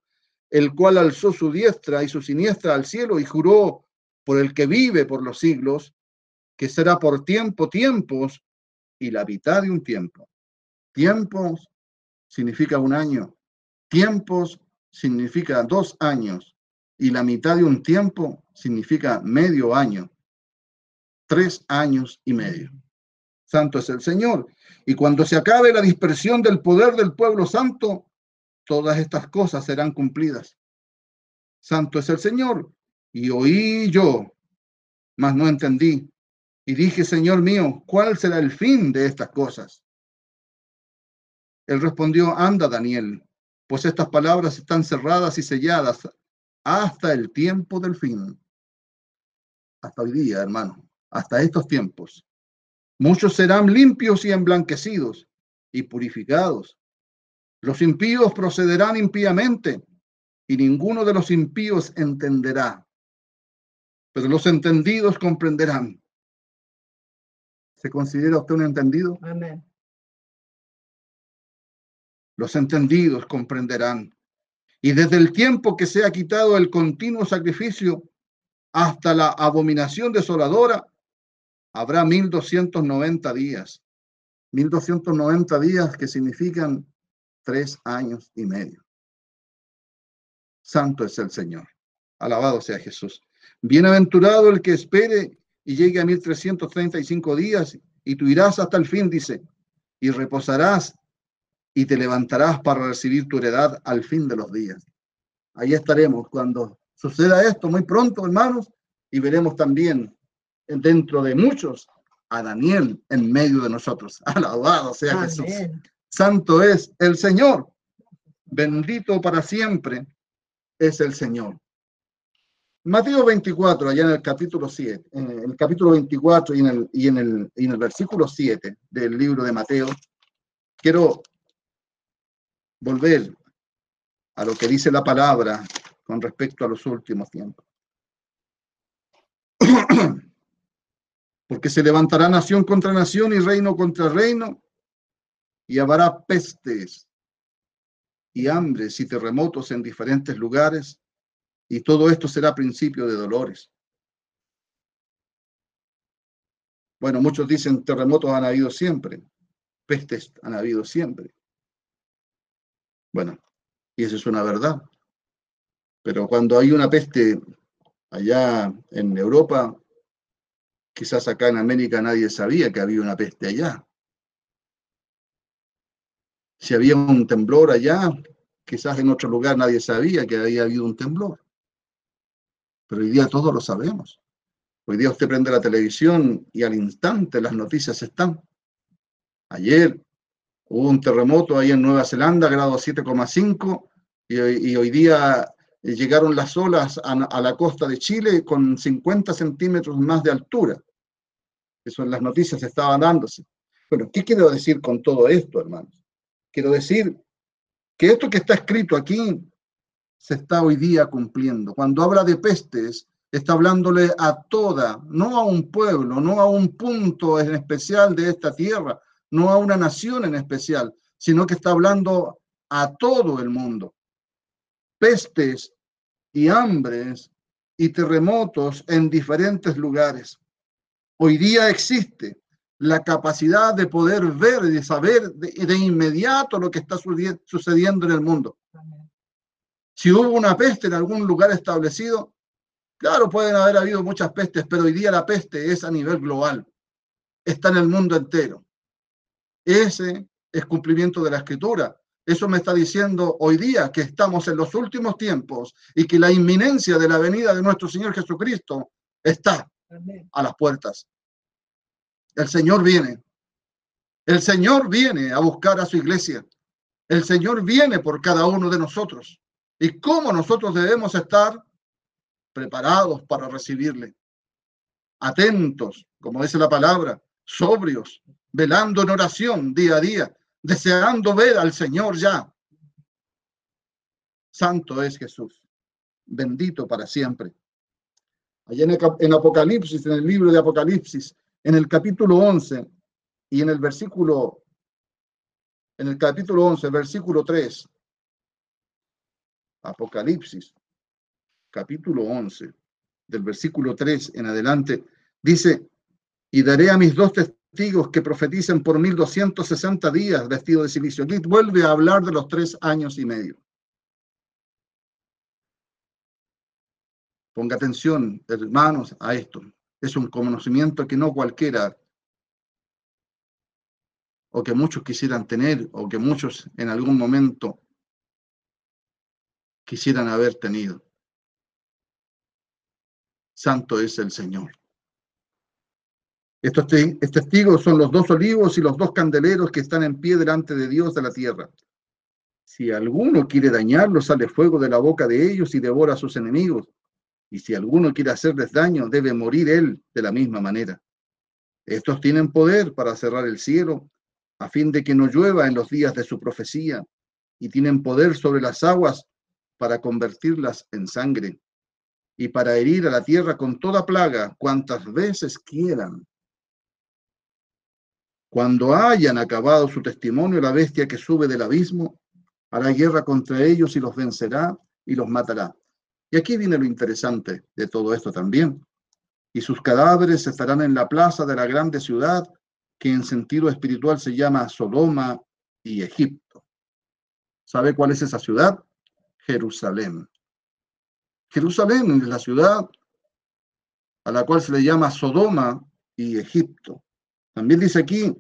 el cual alzó su diestra y su siniestra al cielo y juró por el que vive por los siglos, que será por tiempo, tiempos y la mitad de un tiempo. Tiempos significa un año, tiempos significa dos años y la mitad de un tiempo significa medio año, tres años y medio. Santo es el Señor. Y cuando se acabe la dispersión del poder del pueblo santo, todas estas cosas serán cumplidas. Santo es el Señor. Y oí yo, mas no entendí. Y dije, Señor mío, ¿cuál será el fin de estas cosas? Él respondió, anda, Daniel, pues estas palabras están cerradas y selladas hasta el tiempo del fin. Hasta hoy día, hermano, hasta estos tiempos. Muchos serán limpios y emblanquecidos y purificados, los impíos procederán impíamente y ninguno de los impíos entenderá, pero los entendidos comprenderán. ¿Se considera usted un entendido? Amén. Los entendidos comprenderán. Y desde el tiempo que se ha quitado el continuo sacrificio hasta la abominación desoladora, habrá 1290 días. 1290 días que significan tres años y medio. Santo es el Señor. Alabado sea Jesús. Bienaventurado el que espere y llegue a 1335 días y tú irás hasta el fin, dice, y reposarás y te levantarás para recibir tu heredad al fin de los días. Ahí estaremos cuando suceda esto muy pronto, hermanos, y veremos también dentro de muchos a Daniel en medio de nosotros. Alabado sea Jesús. Santo es el Señor. Bendito para siempre es el Señor. Mateo 24, allá en el capítulo 7, en el capítulo 24 y en el, y en el, y en el versículo 7 del libro de Mateo, quiero volver a lo que dice la palabra con respecto a los últimos tiempos. Porque se levantará nación contra nación y reino contra reino, y habrá pestes y hambres y terremotos en diferentes lugares, y todo esto será principio de dolores. Bueno, muchos dicen terremotos han habido siempre, pestes han habido siempre. Bueno, y eso es una verdad. Pero cuando hay una peste allá en Europa, quizás acá en América nadie sabía que había una peste allá. Si había un temblor allá, quizás en otro lugar nadie sabía que había habido un temblor. Pero hoy día todos lo sabemos. Hoy día usted prende la televisión y al instante las noticias están. Ayer hubo un terremoto ahí en Nueva Zelanda, grado 7,5, y, hoy día llegaron las olas a, a, la costa de Chile con 50 centímetros más de altura. Eso en las noticias estaban dándose. Bueno, ¿qué quiero decir con todo esto, hermanos? Quiero decir que esto que está escrito aquí se está hoy día cumpliendo. Cuando habla de pestes, está hablándole a toda, no a un pueblo, no a un punto en especial de esta tierra, no a una nación en especial, sino que está hablando a todo el mundo. Pestes y hambres y terremotos en diferentes lugares. Hoy día existe la capacidad de poder ver y de saber de, inmediato lo que está sucediendo en el mundo. Si hubo una peste en algún lugar establecido, Claro, pueden haber habido muchas pestes, pero hoy día la peste es a nivel global. Está en el mundo entero. Ese es cumplimiento de la escritura. Eso me está diciendo hoy día que estamos en los últimos tiempos y que la inminencia de la venida de nuestro Señor Jesucristo está a las puertas. El Señor viene. El Señor viene a buscar a su iglesia. El Señor viene por cada uno de nosotros. ¿Y cómo nosotros debemos estar preparados para recibirle? Atentos, como dice la palabra, sobrios, velando en oración día a día, deseando ver al Señor ya. Santo es Jesús, bendito para siempre. Allá en, Apocalipsis, en el libro de Apocalipsis, en el capítulo 11 y en el versículo, en el capítulo 11, versículo 3, Apocalipsis, capítulo 11, del versículo 3 en adelante, dice, y daré a mis dos testigos que profeticen por 1260 días vestidos de silicio. Aquí vuelve a hablar de los tres años y medio. Ponga atención, hermanos, a esto. Es un conocimiento que no cualquiera, o que muchos quisieran tener, o que muchos en algún momento quisieran haber tenido. Santo es el Señor. Estos testigos son los dos olivos y los dos candeleros que están en pie delante de Dios de la tierra. Si alguno quiere dañarlos, sale fuego de la boca de ellos y devora a sus enemigos. Y si alguno quiere hacerles daño, debe morir él de la misma manera. Estos tienen poder para cerrar el cielo, a fin de que no llueva en los días de su profecía, y tienen poder sobre las aguas para convertirlas en sangre y para herir a la tierra con toda plaga cuantas veces quieran. Cuando hayan acabado su testimonio, la bestia que sube del abismo hará guerra contra ellos y los vencerá y los matará. Y aquí viene lo interesante de todo esto también. Y sus cadáveres estarán en la plaza de la grande ciudad, que en sentido espiritual se llama Sodoma y Egipto. ¿Sabe cuál es esa ciudad? Jerusalén. Jerusalén es la ciudad a la cual se le llama Sodoma y Egipto. También dice aquí,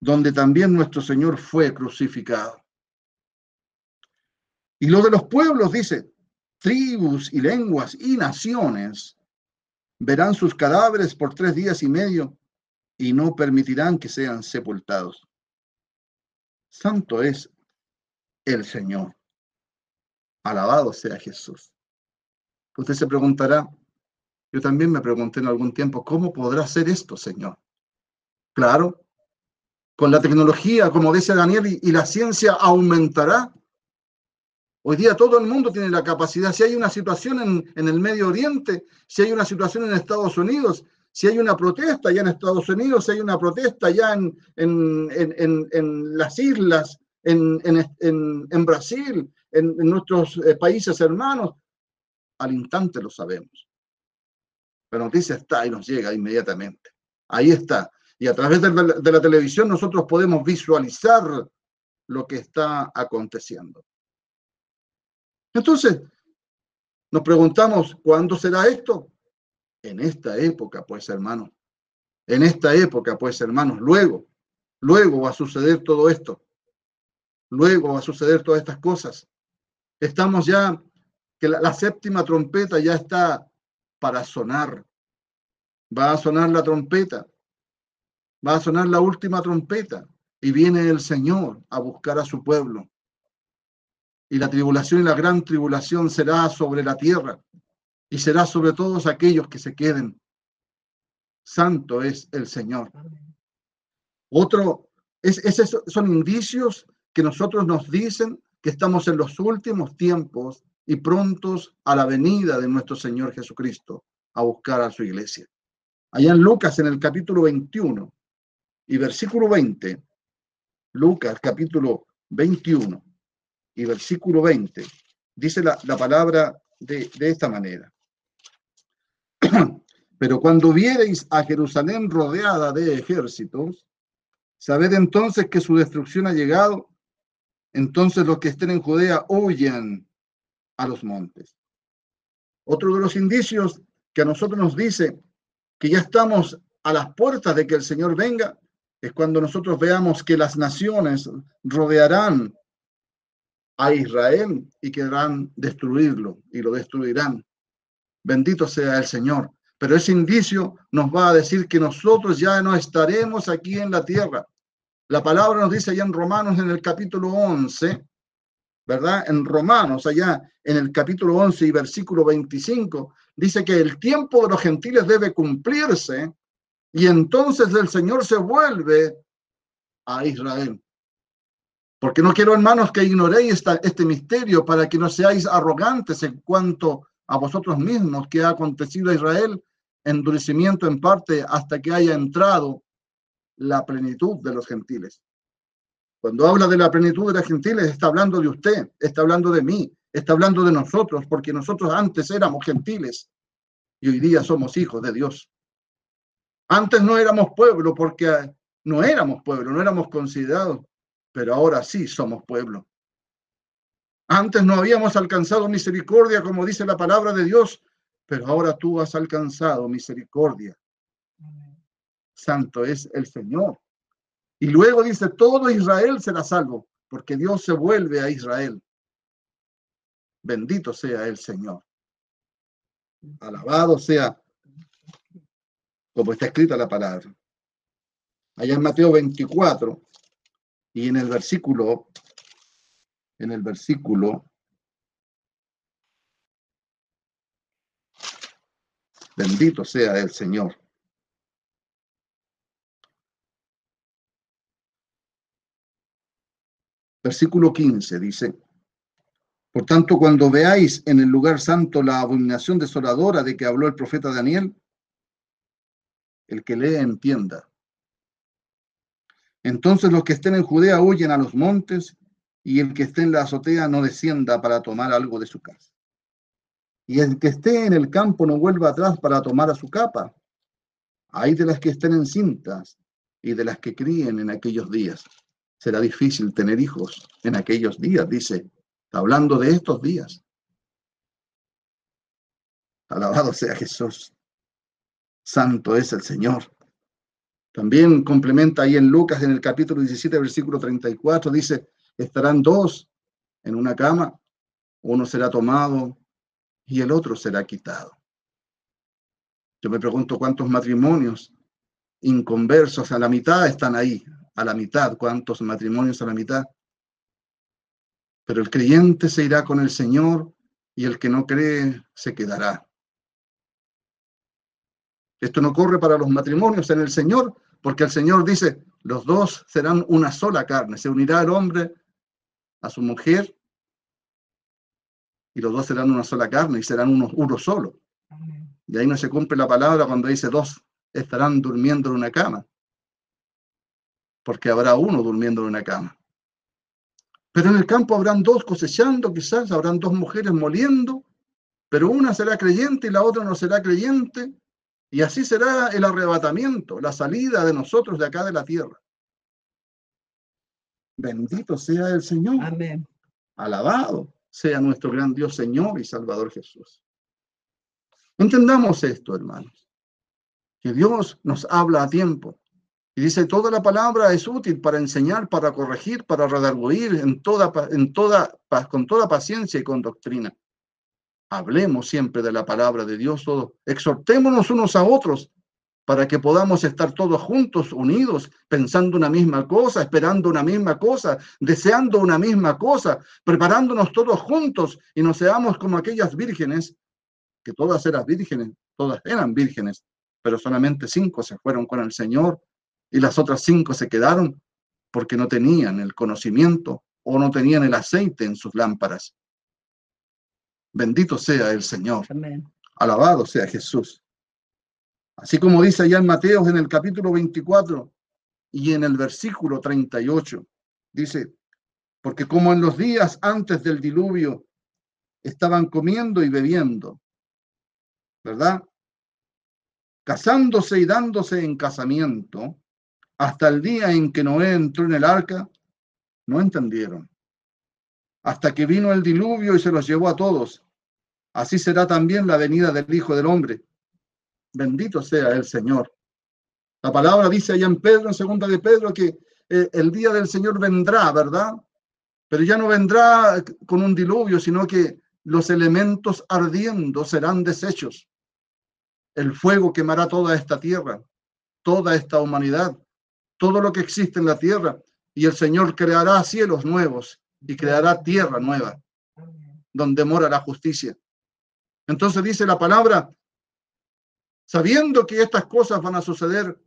donde también nuestro Señor fue crucificado. Y lo de los pueblos dice, tribus y lenguas y naciones verán sus cadáveres por tres días y medio y no permitirán que sean sepultados. Santo es el Señor. Alabado sea Jesús. Usted se preguntará, yo también me pregunté en algún tiempo, ¿cómo podrá ser esto, Señor? Claro, con la tecnología, como dice Daniel, y, la ciencia aumentará. Hoy día todo el mundo tiene la capacidad. Si hay una situación en, el Medio Oriente, si hay una situación en Estados Unidos, si hay una protesta ya en Estados Unidos, si hay una protesta ya en, en, en las islas, en, Brasil, en, nuestros eh, países hermanos, al instante lo sabemos. La noticia está y nos llega inmediatamente. Ahí está. Y a través de la, televisión nosotros podemos visualizar lo que está aconteciendo. Entonces, nos preguntamos, ¿cuándo será esto? En esta época, pues, hermanos. En esta época, pues, hermanos. Luego, luego va a suceder todo esto. Luego va a suceder todas estas cosas. Estamos ya, que la, séptima trompeta ya está para sonar. Va a sonar la trompeta. Va a sonar la última trompeta. Y viene el Señor a buscar a su pueblo. Y la tribulación y la gran tribulación será sobre la tierra. Y será sobre todos aquellos que se queden. Santo es el Señor. Otro, es, esos son indicios que nosotros nos dicen que estamos en los últimos tiempos y prontos a la venida de nuestro Señor Jesucristo a buscar a su iglesia. Allá en Lucas, en el capítulo 21 y versículo 20, Lucas capítulo 21 y versículo 20, dice la, la palabra de, de esta manera. Pero cuando viereis a Jerusalén rodeada de ejércitos, sabed entonces que su destrucción ha llegado entonces los que estén en Judea huyen a los montes. Otro de los indicios que a nosotros nos dice que ya estamos a las puertas de que el Señor venga es cuando nosotros veamos que las naciones rodearán a Israel y querrán destruirlo y lo destruirán. Bendito sea el Señor. Pero ese indicio nos va a decir que nosotros ya no estaremos aquí en la tierra. La palabra nos dice allá en Romanos en el capítulo 11, ¿verdad? En Romanos, allá en el capítulo 11 y versículo 25, dice que el tiempo de los gentiles debe cumplirse y entonces el Señor se vuelve a Israel. Porque no quiero, hermanos, que ignoréis este misterio para que no seáis arrogantes en cuanto a vosotros mismos que ha acontecido a Israel, endurecimiento en parte hasta que haya entrado la plenitud de los gentiles. Cuando habla de la plenitud de los gentiles, está hablando de usted, está hablando de mí, está hablando de nosotros, porque nosotros antes éramos gentiles y hoy día somos hijos de Dios. Antes no éramos pueblo porque no éramos pueblo, no éramos considerados, pero ahora sí somos pueblo. Antes no habíamos alcanzado misericordia, como dice la palabra de Dios, pero ahora tú has alcanzado misericordia. Santo es el Señor. Y luego dice, todo Israel será salvo, porque Dios se vuelve a Israel. Bendito sea el Señor. Alabado sea, como está escrita la palabra. Allá en Mateo 24 y en el versículo, en el versículo Bendito sea el Señor. Versículo 15 dice, por tanto, cuando veáis en el lugar santo la abominación desoladora de que habló el profeta Daniel, el que lee entienda. Entonces los que estén en Judea huyen a los montes y el que esté en la azotea no descienda para tomar algo de su casa. Y el que esté en el campo no vuelva atrás para tomar a su capa. Hay de las que estén encintas y de las que críen en aquellos días. Será difícil tener hijos en aquellos días, dice, hablando de estos días. Alabado sea Jesús. Santo es el Señor. También complementa ahí en Lucas, en el capítulo 17, versículo 34, dice, estarán dos en una cama, uno será tomado y el otro será quitado. Yo me pregunto cuántos matrimonios inconversos a la mitad están ahí, a la mitad, cuántos matrimonios a la mitad. Pero el creyente se irá con el Señor y el que no cree se quedará. Esto no corre para los matrimonios en el Señor, porque el Señor dice, los dos serán una sola carne, se unirá el hombre a su mujer y los dos serán una sola carne y serán uno, uno solo. Y ahí no se cumple la palabra cuando dice dos estarán durmiendo en una cama, porque habrá uno durmiendo en una cama. Pero en el campo habrán dos cosechando, quizás habrán dos mujeres moliendo, pero una será creyente y la otra no será creyente, y así será el arrebatamiento, la salida de nosotros de acá de la tierra. Bendito sea el Señor. Amén. Alabado sea nuestro gran Dios, Señor y Salvador Jesús. Entendamos esto, hermanos, que Dios nos habla a tiempo. Y dice, toda la palabra es útil para enseñar, para corregir, para redarguir en toda, en toda, con toda paciencia y con doctrina. Hablemos siempre de la palabra de Dios, todos. Exhortémonos unos a otros para que podamos estar todos juntos, unidos, pensando una misma cosa, esperando una misma cosa, deseando una misma cosa, preparándonos todos juntos y no seamos como aquellas vírgenes, que todas eran vírgenes, todas eran vírgenes, pero solamente cinco se fueron con el Señor y las otras cinco se quedaron porque no tenían el conocimiento o no tenían el aceite en sus lámparas. Bendito sea el Señor. Alabado sea Jesús. Así como dice allá en Mateo en el capítulo 24 y en el versículo 38, dice, porque como en los días antes del diluvio estaban comiendo y bebiendo, ¿verdad? Casándose y dándose en casamiento, hasta el día en que Noé entró en el arca, no entendieron. Hasta que vino el diluvio y se los llevó a todos. Así será también la venida del Hijo del Hombre. Bendito sea el Señor. La palabra dice allá en Pedro, en segunda de Pedro, que eh, el día del Señor vendrá, ¿verdad? Pero ya no vendrá con un diluvio, sino que los elementos ardiendo serán deshechos. El fuego quemará toda esta tierra, toda esta humanidad, todo lo que existe en la tierra, y el Señor creará cielos nuevos y creará tierra nueva, donde mora la justicia. Entonces dice la palabra, sabiendo que estas cosas van a suceder,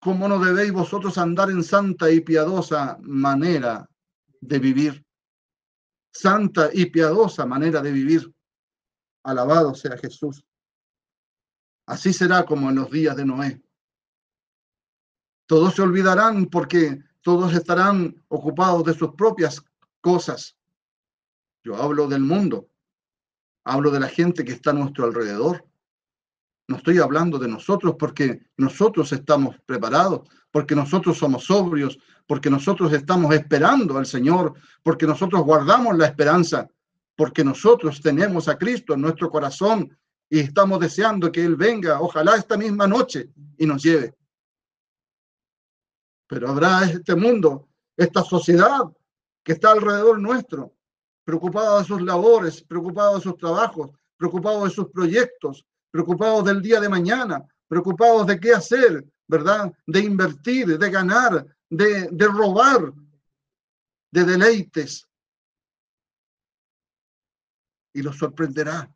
¿cómo no debéis vosotros andar en santa y piadosa manera de vivir? Santa y piadosa manera de vivir. Alabado sea Jesús. Así será como en los días de Noé. Todos se olvidarán porque todos estarán ocupados de sus propias cosas. Yo hablo del mundo, hablo de la gente que está a nuestro alrededor. No estoy hablando de nosotros porque nosotros estamos preparados, porque nosotros somos sobrios, porque nosotros estamos esperando al Señor, porque nosotros guardamos la esperanza, porque nosotros tenemos a Cristo en nuestro corazón y estamos deseando que Él venga, ojalá esta misma noche, y nos lleve. Pero habrá este mundo, esta sociedad que está alrededor nuestro, preocupada de sus labores, preocupada de sus trabajos, preocupado de sus proyectos, preocupados del día de mañana, preocupados de qué hacer, ¿verdad? De invertir, de ganar, de, de robar, de deleites. Y los sorprenderá.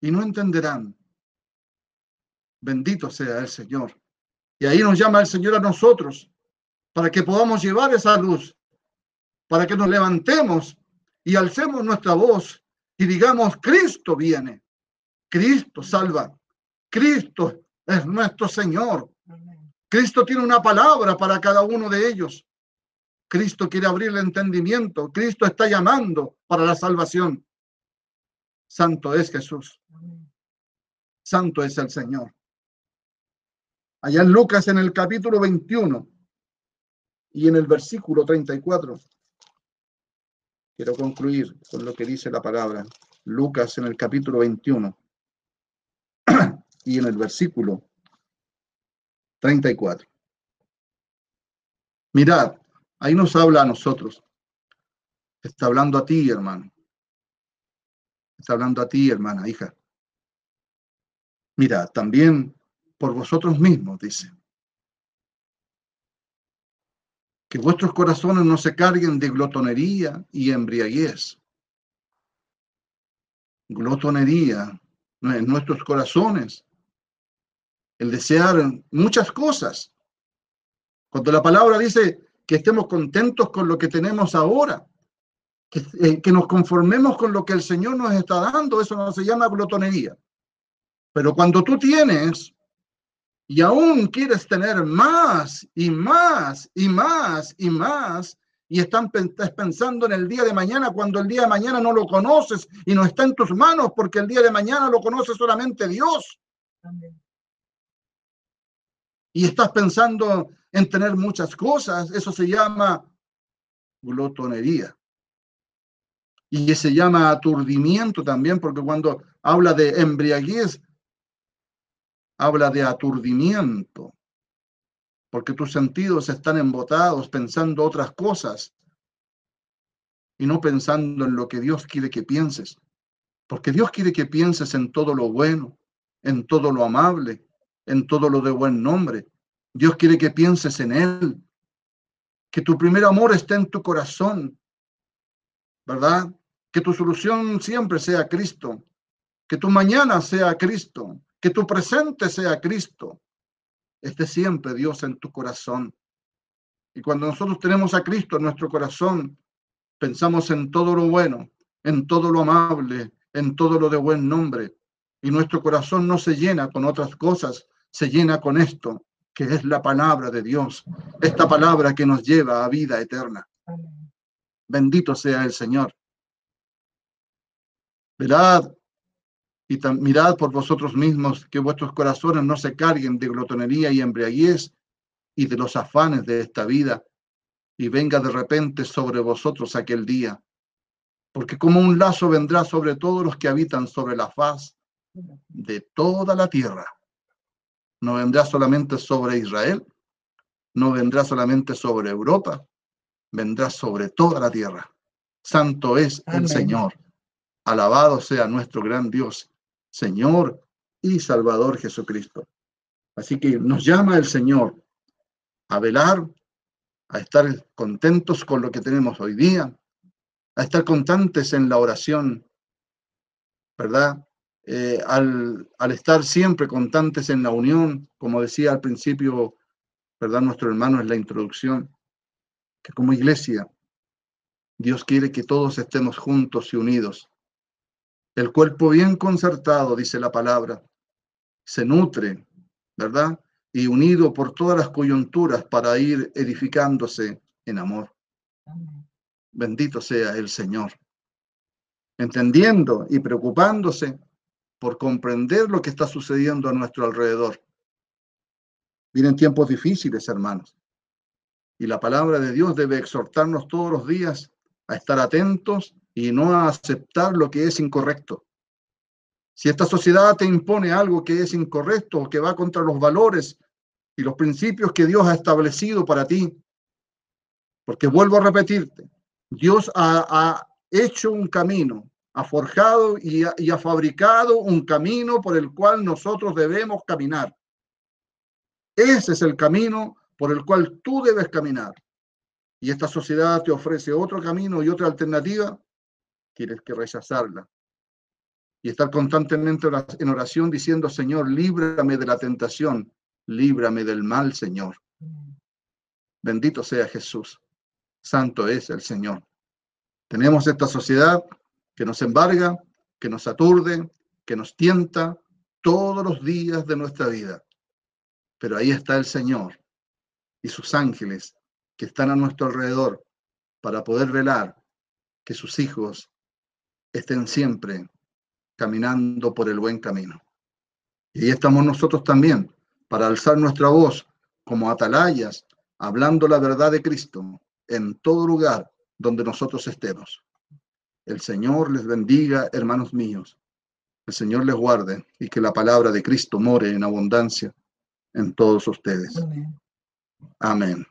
Y no entenderán. Bendito sea el Señor. Y ahí nos llama el Señor a nosotros para que podamos llevar esa luz, para que nos levantemos y alcemos nuestra voz y digamos, Cristo viene, Cristo salva, Cristo es nuestro Señor. Cristo tiene una palabra para cada uno de ellos. Cristo quiere abrir el entendimiento. Cristo está llamando para la salvación. Santo es Jesús. Santo es el Señor. Allá en Lucas en el capítulo 21 y en el versículo 34. Quiero concluir con lo que dice la palabra. Lucas en el capítulo 21 y en el versículo 34. Mirad, ahí nos habla a nosotros. Está hablando a ti, hermano. Está hablando a ti, hermana, hija. Mira, también por vosotros mismos, dice. Que vuestros corazones no se carguen de glotonería y embriaguez. Glotonería en nuestros corazones. El desear muchas cosas. Cuando la palabra dice que estemos contentos con lo que tenemos ahora, que, eh, que nos conformemos con lo que el Señor nos está dando, eso no se llama glotonería. Pero cuando tú tienes y aún quieres tener más y más y más y más, y están pensando en el día de mañana cuando el día de mañana no lo conoces y no está en tus manos porque el día de mañana lo conoce solamente Dios. Y estás pensando en tener muchas cosas, eso se llama glotonería. Y se llama aturdimiento también, porque cuando habla de embriaguez, habla de aturdimiento, porque tus sentidos están embotados pensando otras cosas y no pensando en lo que Dios quiere que pienses, porque Dios quiere que pienses en todo lo bueno, en todo lo amable, en todo lo de buen nombre. Dios quiere que pienses en Él, que tu primer amor esté en tu corazón, ¿verdad? Que tu solución siempre sea Cristo, que tu mañana sea Cristo, que tu presente sea Cristo. Esté siempre Dios en tu corazón. Y cuando nosotros tenemos a Cristo en nuestro corazón, pensamos en todo lo bueno, en todo lo amable, en todo lo de buen nombre. Y nuestro corazón no se llena con otras cosas, se llena con esto, que es la palabra de Dios, esta palabra que nos lleva a vida eterna. Bendito sea el Señor. Verad y mirad por vosotros mismos que vuestros corazones no se carguen de glotonería y embriaguez y de los afanes de esta vida, y venga de repente sobre vosotros aquel día, porque como un lazo vendrá sobre todos los que habitan sobre la faz de toda la tierra. No vendrá solamente sobre Israel, no vendrá solamente sobre Europa, vendrá sobre toda la tierra. Santo es el Señor. Alabado sea nuestro gran Dios, Señor y Salvador Jesucristo. Así que nos llama el Señor a velar, a estar contentos con lo que tenemos hoy día, a estar constantes en la oración, ¿verdad? Eh, al, estar siempre constantes en la unión, como decía al principio, ¿verdad? Nuestro hermano en la introducción, que como iglesia, Dios quiere que todos estemos juntos y unidos. El cuerpo bien concertado, dice la palabra, se nutre, ¿verdad? Y unido por todas las coyunturas para ir edificándose en amor. Bendito sea el Señor. Entendiendo y preocupándose por comprender lo que está sucediendo a nuestro alrededor. Vienen tiempos difíciles, hermanos. Y la palabra de Dios debe exhortarnos todos los días a estar atentos y no a aceptar lo que es incorrecto. Si esta sociedad te impone algo que es incorrecto o que va contra los valores y los principios que Dios ha establecido para ti, porque vuelvo a repetirte, Dios ha, hecho un camino, ha forjado y y ha fabricado un camino por el cual nosotros debemos caminar. Ese es el camino por el cual tú debes caminar. Y esta sociedad te ofrece otro camino y otra alternativa, tienes que rechazarla. Y estar constantemente en oración diciendo, Señor, líbrame de la tentación, líbrame del mal, Señor. Bendito sea Jesús. Santo es el Señor. Tenemos esta sociedad que nos embarga, que nos aturde, que nos tienta todos los días de nuestra vida. Pero ahí está el Señor y sus ángeles que están a nuestro alrededor para poder velar que sus hijos estén siempre caminando por el buen camino. Y ahí estamos nosotros también para alzar nuestra voz como atalayas, hablando la verdad de Cristo en todo lugar donde nosotros estemos. El Señor les bendiga, hermanos míos. El Señor les guarde y que la palabra de Cristo more en abundancia en todos ustedes. Amén.